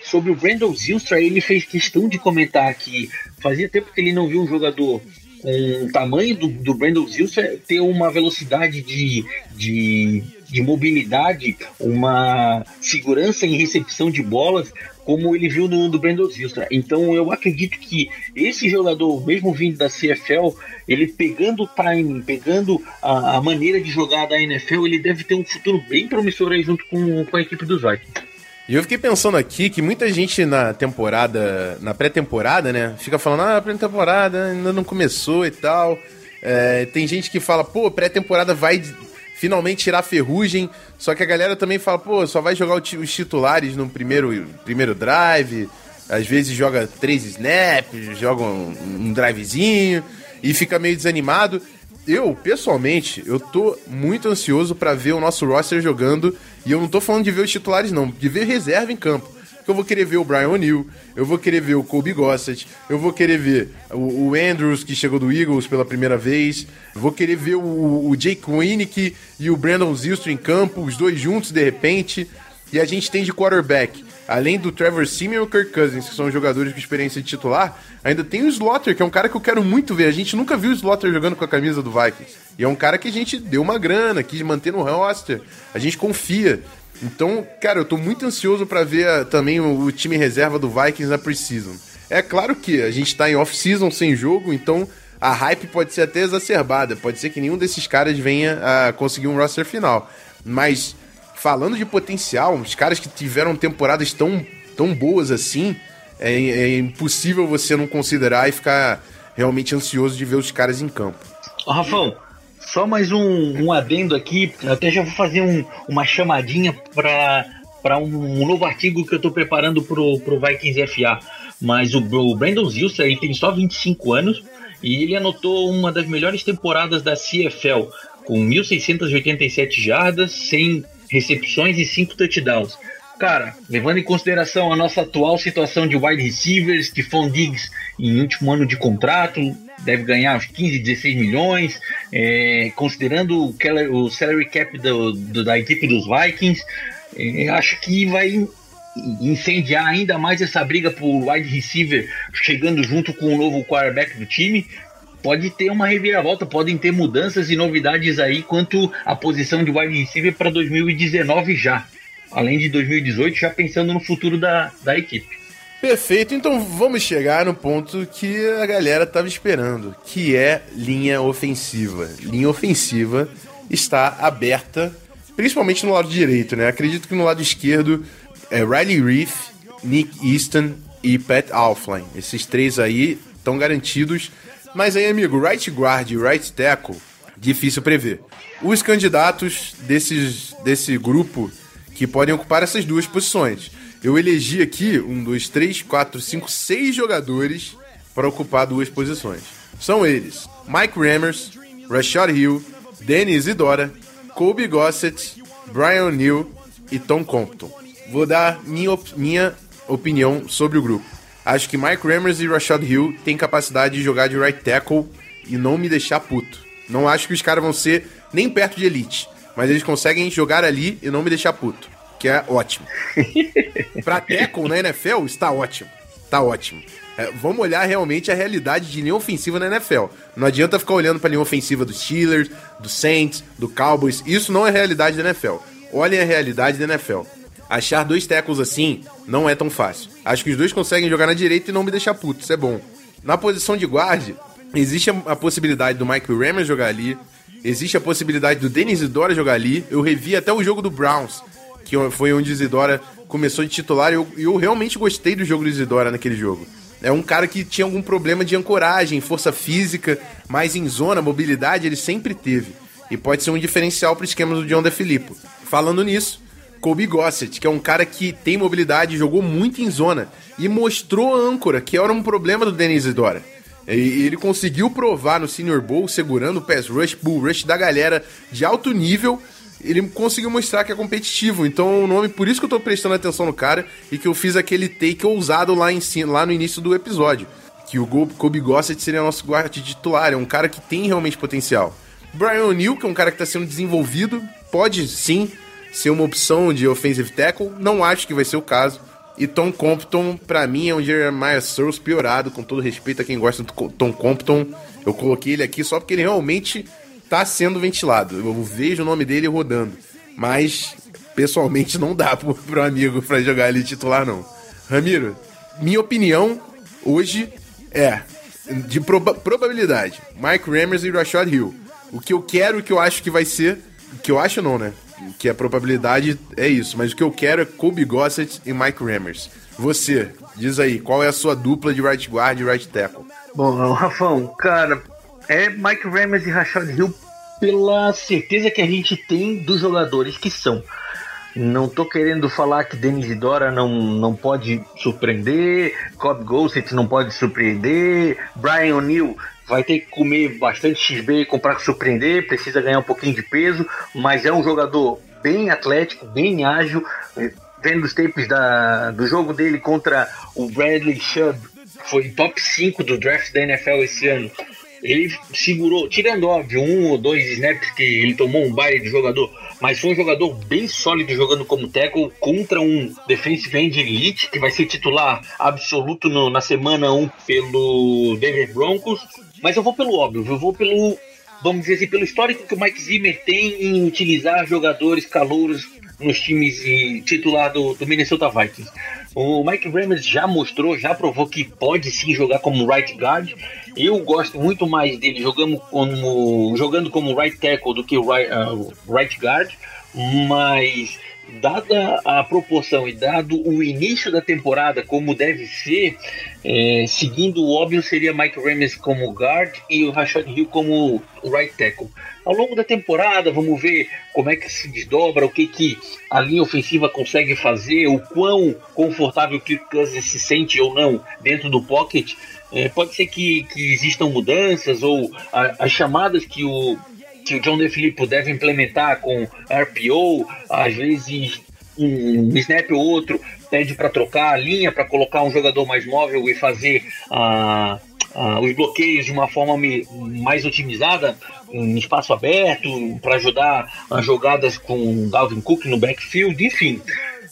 sobre o Brandon Zilstra, ele fez questão de comentar que fazia tempo que ele não viu um jogador com o tamanho do, do Brandon Zilstra ter uma velocidade de, de, de mobilidade, uma segurança em recepção de bolas como ele viu no do Brandon Zilstra. Então eu acredito que esse jogador, mesmo vindo da CFL, ele pegando o time, pegando a, a, maneira de jogar da NFL, ele deve ter um futuro bem promissor aí junto com, com a equipe dos Vikings. E eu fiquei pensando aqui que muita gente na temporada, na pré-temporada, né, fica falando, ah, pré-temporada ainda não começou e tal. É, tem gente que fala, pô, pré-temporada vai finalmente tirar ferrugem. Só que a galera também fala, pô, só vai jogar os titulares no primeiro, primeiro drive. Às vezes joga três snaps, joga um, um drivezinho e fica meio desanimado. Eu, pessoalmente, eu tô muito ansioso para ver o nosso roster jogando. E eu não tô falando de ver os titulares, não, de ver reserva em campo eu vou querer ver o Brian O'Neill, eu vou querer ver o Kobe Gossett, eu vou querer ver o, o, Andrews, que chegou do Eagles pela primeira vez, vou querer ver o, o Jake Winnick e o Brandon Zilstra em campo, os dois juntos de repente. E a gente tem de quarterback, além do Trevor Simeon e o Kirk Cousins, que são jogadores com experiência de titular, ainda tem o Slaughter, que é um cara que eu quero muito ver. A gente nunca viu o Slaughter jogando com a camisa do Vikings. E é um cara que a gente deu uma grana, quis manter no roster. A gente confia. Então, cara, eu tô muito ansioso para ver ah, também o, time reserva do Vikings na preseason. É claro que a gente tá em off-season sem jogo, então a hype pode ser até exacerbada. Pode ser que nenhum desses caras venha a conseguir um roster final. Mas, falando de potencial, os caras que tiveram temporadas tão, tão boas assim, é, é impossível você não considerar e ficar realmente ansioso de ver os caras em campo. Ô, Rafão, só mais um, um adendo aqui, até já vou fazer um, uma chamadinha para um, um, novo artigo que eu estou preparando para o Vikings FA. Mas o, o Brandon Zilser ele tem só 25 anos e ele anotou uma das melhores temporadas da CFL, com 1.687 jardas, 100 recepções e 5 touchdowns. Cara, levando em consideração a nossa atual situação de wide receivers, Stephon Diggs em último ano de contrato, deve ganhar uns 15, 16 milhões, é, considerando o, Keller, o salary cap do, do, da equipe dos Vikings, é, acho que vai incendiar ainda mais essa briga por wide receiver chegando junto com o novo quarterback do time. Pode ter uma reviravolta, podem ter mudanças e novidades aí quanto à posição de wide receiver para 2019 já além de 2018, já pensando no futuro da, da equipe. Perfeito, então vamos chegar no ponto que a galera estava esperando, que é linha ofensiva. Linha ofensiva está aberta, principalmente no lado direito, né? Acredito que no lado esquerdo é Riley Reef, Nick Easton e Pat Alfline. Esses três aí estão garantidos. Mas aí, amigo, right guard e right tackle, difícil prever. Os candidatos desses, desse grupo que podem ocupar essas duas posições. Eu elegi aqui um, dois, três, quatro, cinco, seis jogadores para ocupar duas posições. São eles: Mike Rammers, Rashad Hill, Danny Isidora, Kobe Gossett, Brian O'Neill e Tom Compton. Vou dar minha, op minha opinião sobre o grupo. Acho que Mike Rammers e Rashad Hill têm capacidade de jogar de right tackle e não me deixar puto. Não acho que os caras vão ser nem perto de elite mas eles conseguem jogar ali e não me deixar puto, que é ótimo. pra tackle na NFL, está ótimo. Tá ótimo. É, vamos olhar realmente a realidade de linha ofensiva na NFL. Não adianta ficar olhando pra linha ofensiva dos Steelers, do Saints, do Cowboys. Isso não é realidade da NFL. Olhem a realidade da NFL. Achar dois tackles assim não é tão fácil. Acho que os dois conseguem jogar na direita e não me deixar puto. Isso é bom. Na posição de guarde, existe a possibilidade do Michael Rammer jogar ali, Existe a possibilidade do Denis Isidora jogar ali. Eu revi até o jogo do Browns, que foi onde Isidora começou de titular. E eu, eu realmente gostei do jogo do Isidora naquele jogo. é um cara que tinha algum problema de ancoragem, força física, mas em zona, mobilidade, ele sempre teve. E pode ser um diferencial para o esquema do John DeFilippo. Falando nisso, Kobe Gossett, que é um cara que tem mobilidade, jogou muito em zona e mostrou a âncora, que era um problema do Denis Dora. E ele conseguiu provar no Senior Bowl, segurando o pass rush, bull rush da galera de alto nível. Ele conseguiu mostrar que é competitivo. Então, o nome, por isso que eu tô prestando atenção no cara e que eu fiz aquele take ousado lá, em, lá no início do episódio. Que o Kobe Gossett seria nosso guarda titular. É um cara que tem realmente potencial. Brian O'Neill, que é um cara que está sendo desenvolvido, pode sim ser uma opção de offensive tackle. Não acho que vai ser o caso. E Tom Compton, para mim, é um Jeremiah Searles piorado, com todo respeito a quem gosta do Tom Compton. Eu coloquei ele aqui só porque ele realmente tá sendo ventilado. Eu vejo o nome dele rodando. Mas, pessoalmente, não dá pro, pro amigo pra jogar ele titular, não. Ramiro, minha opinião hoje é de proba probabilidade. Mike Rammers e Rashad Hill. O que eu quero, o que eu acho que vai ser. O que eu acho não, né? Que a probabilidade é isso. Mas o que eu quero é Kobe Gossett e Mike Rammers. Você, diz aí, qual é a sua dupla de right guard e right tackle? Bom, Rafão, cara, é Mike Rammers e Rashad Hill pela certeza que a gente tem dos jogadores que são. Não tô querendo falar que Denis Dora não, não pode surpreender, Cobb Gossett não pode surpreender, Brian O'Neill vai ter que comer bastante XB e comprar para surpreender, precisa ganhar um pouquinho de peso, mas é um jogador bem atlético, bem ágil. Vendo os tapes da, do jogo dele contra o Bradley Chubb, que foi top 5 do draft da NFL esse ano. Ele segurou, tirando óbvio, um ou dois snaps que ele tomou um baile de jogador, mas foi um jogador bem sólido jogando como tackle contra um defensive end elite que vai ser titular absoluto no, na semana 1 pelo Denver Broncos. Mas eu vou pelo óbvio, eu vou pelo, vamos dizer assim, pelo histórico que o Mike Zimmer tem em utilizar jogadores calouros nos times titular do, Minnesota Vikings. O Mike Rammers já mostrou, já provou que pode sim jogar como right guard. Eu gosto muito mais dele jogando como, jogando como right tackle do que right, uh, right guard, mas dada a proporção e dado o início da temporada como deve ser, é, seguindo o óbvio seria Mike Rames como guard e o Rashad Hill como right tackle. Ao longo da temporada, vamos ver como é que se desdobra, o que, que a linha ofensiva consegue fazer, o quão confortável o Kirk Cousins se sente ou não dentro do pocket. É, pode ser que, que, existam mudanças ou a, as chamadas que o, que o John DeFilippo deve implementar com RPO, às vezes um snap ou outro pede para trocar a linha, para colocar um jogador mais móvel e fazer uh, uh, os bloqueios de uma forma me, mais otimizada, em espaço aberto, para ajudar as jogadas com Dalvin Cook no backfield, enfim.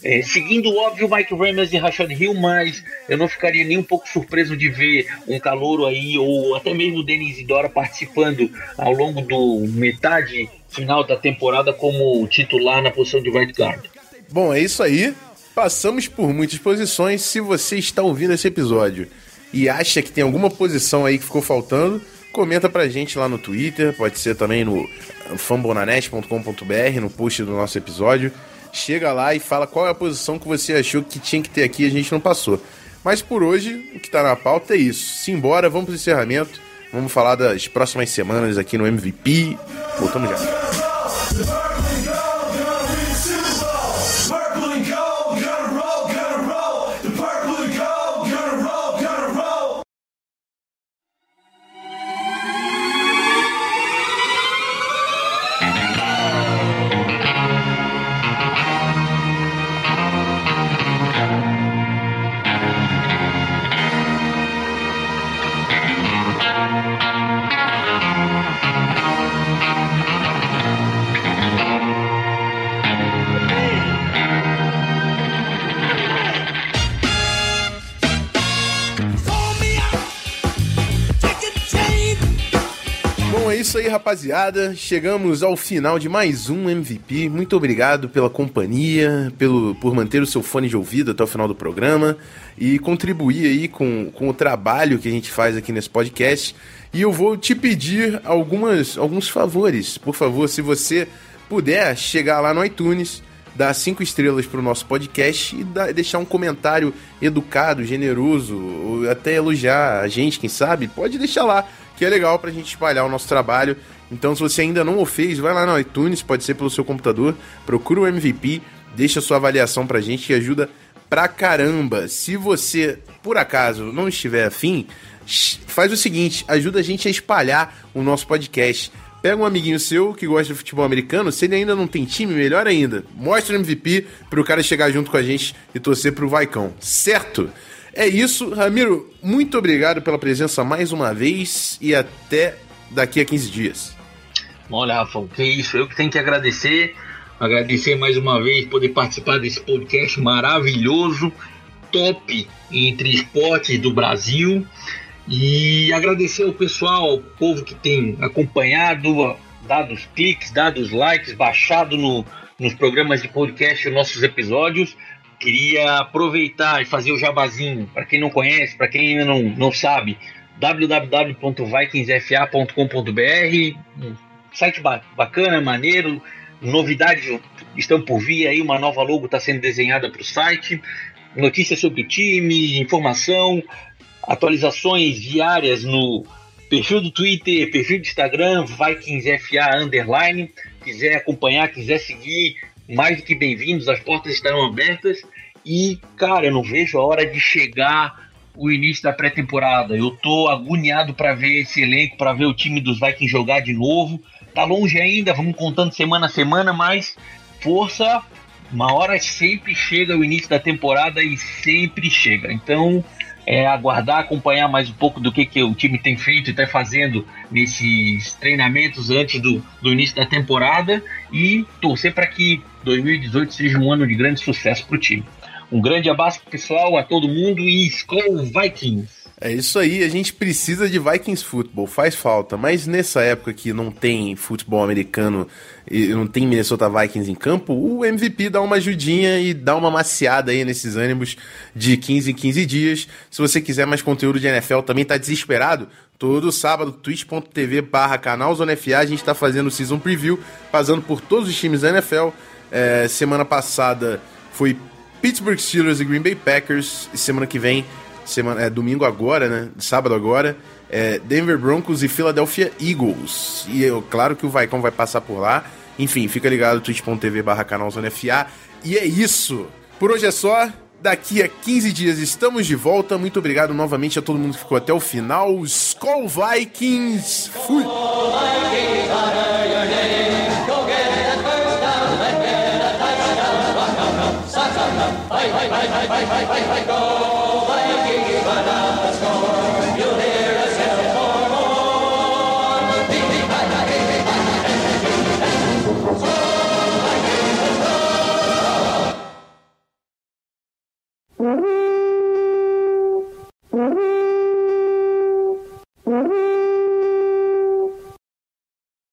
É, seguindo óbvio Mike Ramirez e Rashad Hill, mas eu não ficaria nem um pouco surpreso de ver um calouro aí, ou até mesmo o Denis Idora participando ao longo do metade final da temporada como titular na posição de right guard. Bom, é isso aí. Passamos por muitas posições. Se você está ouvindo esse episódio e acha que tem alguma posição aí que ficou faltando, comenta pra gente lá no Twitter, pode ser também no fambonanet.com.br, no post do nosso episódio chega lá e fala qual é a posição que você achou que tinha que ter aqui a gente não passou. Mas por hoje, o que está na pauta é isso. Simbora, vamos para o encerramento. Vamos falar das próximas semanas aqui no MVP. Voltamos já. Rapaziada. Chegamos ao final de mais um MVP. Muito obrigado pela companhia, pelo, por manter o seu fone de ouvido até o final do programa e contribuir aí com, com o trabalho que a gente faz aqui nesse podcast. E eu vou te pedir algumas, alguns favores. Por favor, se você puder chegar lá no iTunes, dar cinco estrelas pro nosso podcast e dar- deixar um comentário educado, generoso, ou até elogiar a gente, quem sabe, pode deixar lá, que é legal pra gente espalhar o nosso trabalho. Então, se você ainda não o fez, vai lá no iTunes, pode ser pelo seu computador, procura o MVP, deixa sua avaliação pra gente que ajuda pra caramba. Se você, por acaso, não estiver afim, faz o seguinte, ajuda a gente a espalhar o nosso podcast. Pega um amiguinho seu que gosta de futebol americano, se ele ainda não tem time, melhor ainda. Mostra o MVP pro cara chegar junto com a gente e torcer pro Vaicão, certo? É isso, Ramiro, muito obrigado pela presença mais uma vez e até daqui a 15 dias. Olha, Rafa, que isso, eu que tenho que agradecer. Agradecer mais uma vez poder participar desse podcast maravilhoso, top entre esportes do Brasil. E agradecer ao pessoal, ao povo que tem acompanhado, dado os cliques, dado os likes, baixado no, nos programas de podcast os nossos episódios. Queria aproveitar e fazer o jabazinho, para quem não conhece, para quem ainda não, não sabe, www.vikingsfa.com.br, site ba- bacana, maneiro, novidades estão por vir aí, uma nova logo está sendo desenhada para o site, notícias sobre o time, informação, atualizações diárias no perfil do Twitter, perfil do Instagram, VikingsFA underline, quiser acompanhar, quiser seguir, mais do que bem-vindos, as portas estarão abertas e, cara, eu não vejo a hora de chegar o início da pré-temporada. Eu tô agoniado para ver esse elenco, para ver o time dos Vikings jogar de novo. Tá longe ainda, vamos contando semana a semana, mas força, uma hora sempre chega o início da temporada e sempre chega. Então, é aguardar, acompanhar mais um pouco do que, que o time tem feito e está fazendo nesses treinamentos antes do, do início da temporada e torcer para que 2018 seja um ano de grande sucesso para o time. Um grande abraço pessoal, a todo mundo e Skol Vikings! É isso aí, a gente precisa de Vikings Football, faz falta, mas nessa época que não tem futebol americano e não tem Minnesota Vikings em campo, o MVP dá uma ajudinha e dá uma maciada aí nesses ânimos de 15 em 15 dias. Se você quiser mais conteúdo de NFL, também tá desesperado? Todo sábado, twitch.tv barra canal a gente tá fazendo o Season Preview, passando por todos os times da NFL. É, semana passada foi Pittsburgh Steelers e Green Bay Packers. E semana que vem, semana, é, domingo agora, né? Sábado agora, é Denver Broncos e Philadelphia Eagles. E eu, claro que o Vaicão vai passar por lá. Enfim, fica ligado, twitch.tv barra canal Zona FA. E é isso. Por hoje é só. Daqui a 15 dias estamos de volta. Muito obrigado novamente a todo mundo que ficou até o final. Skull Vikings! Fui! Mm-hmm.